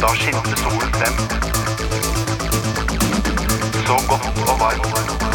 Da skinte solen frem. Så godt og varmt.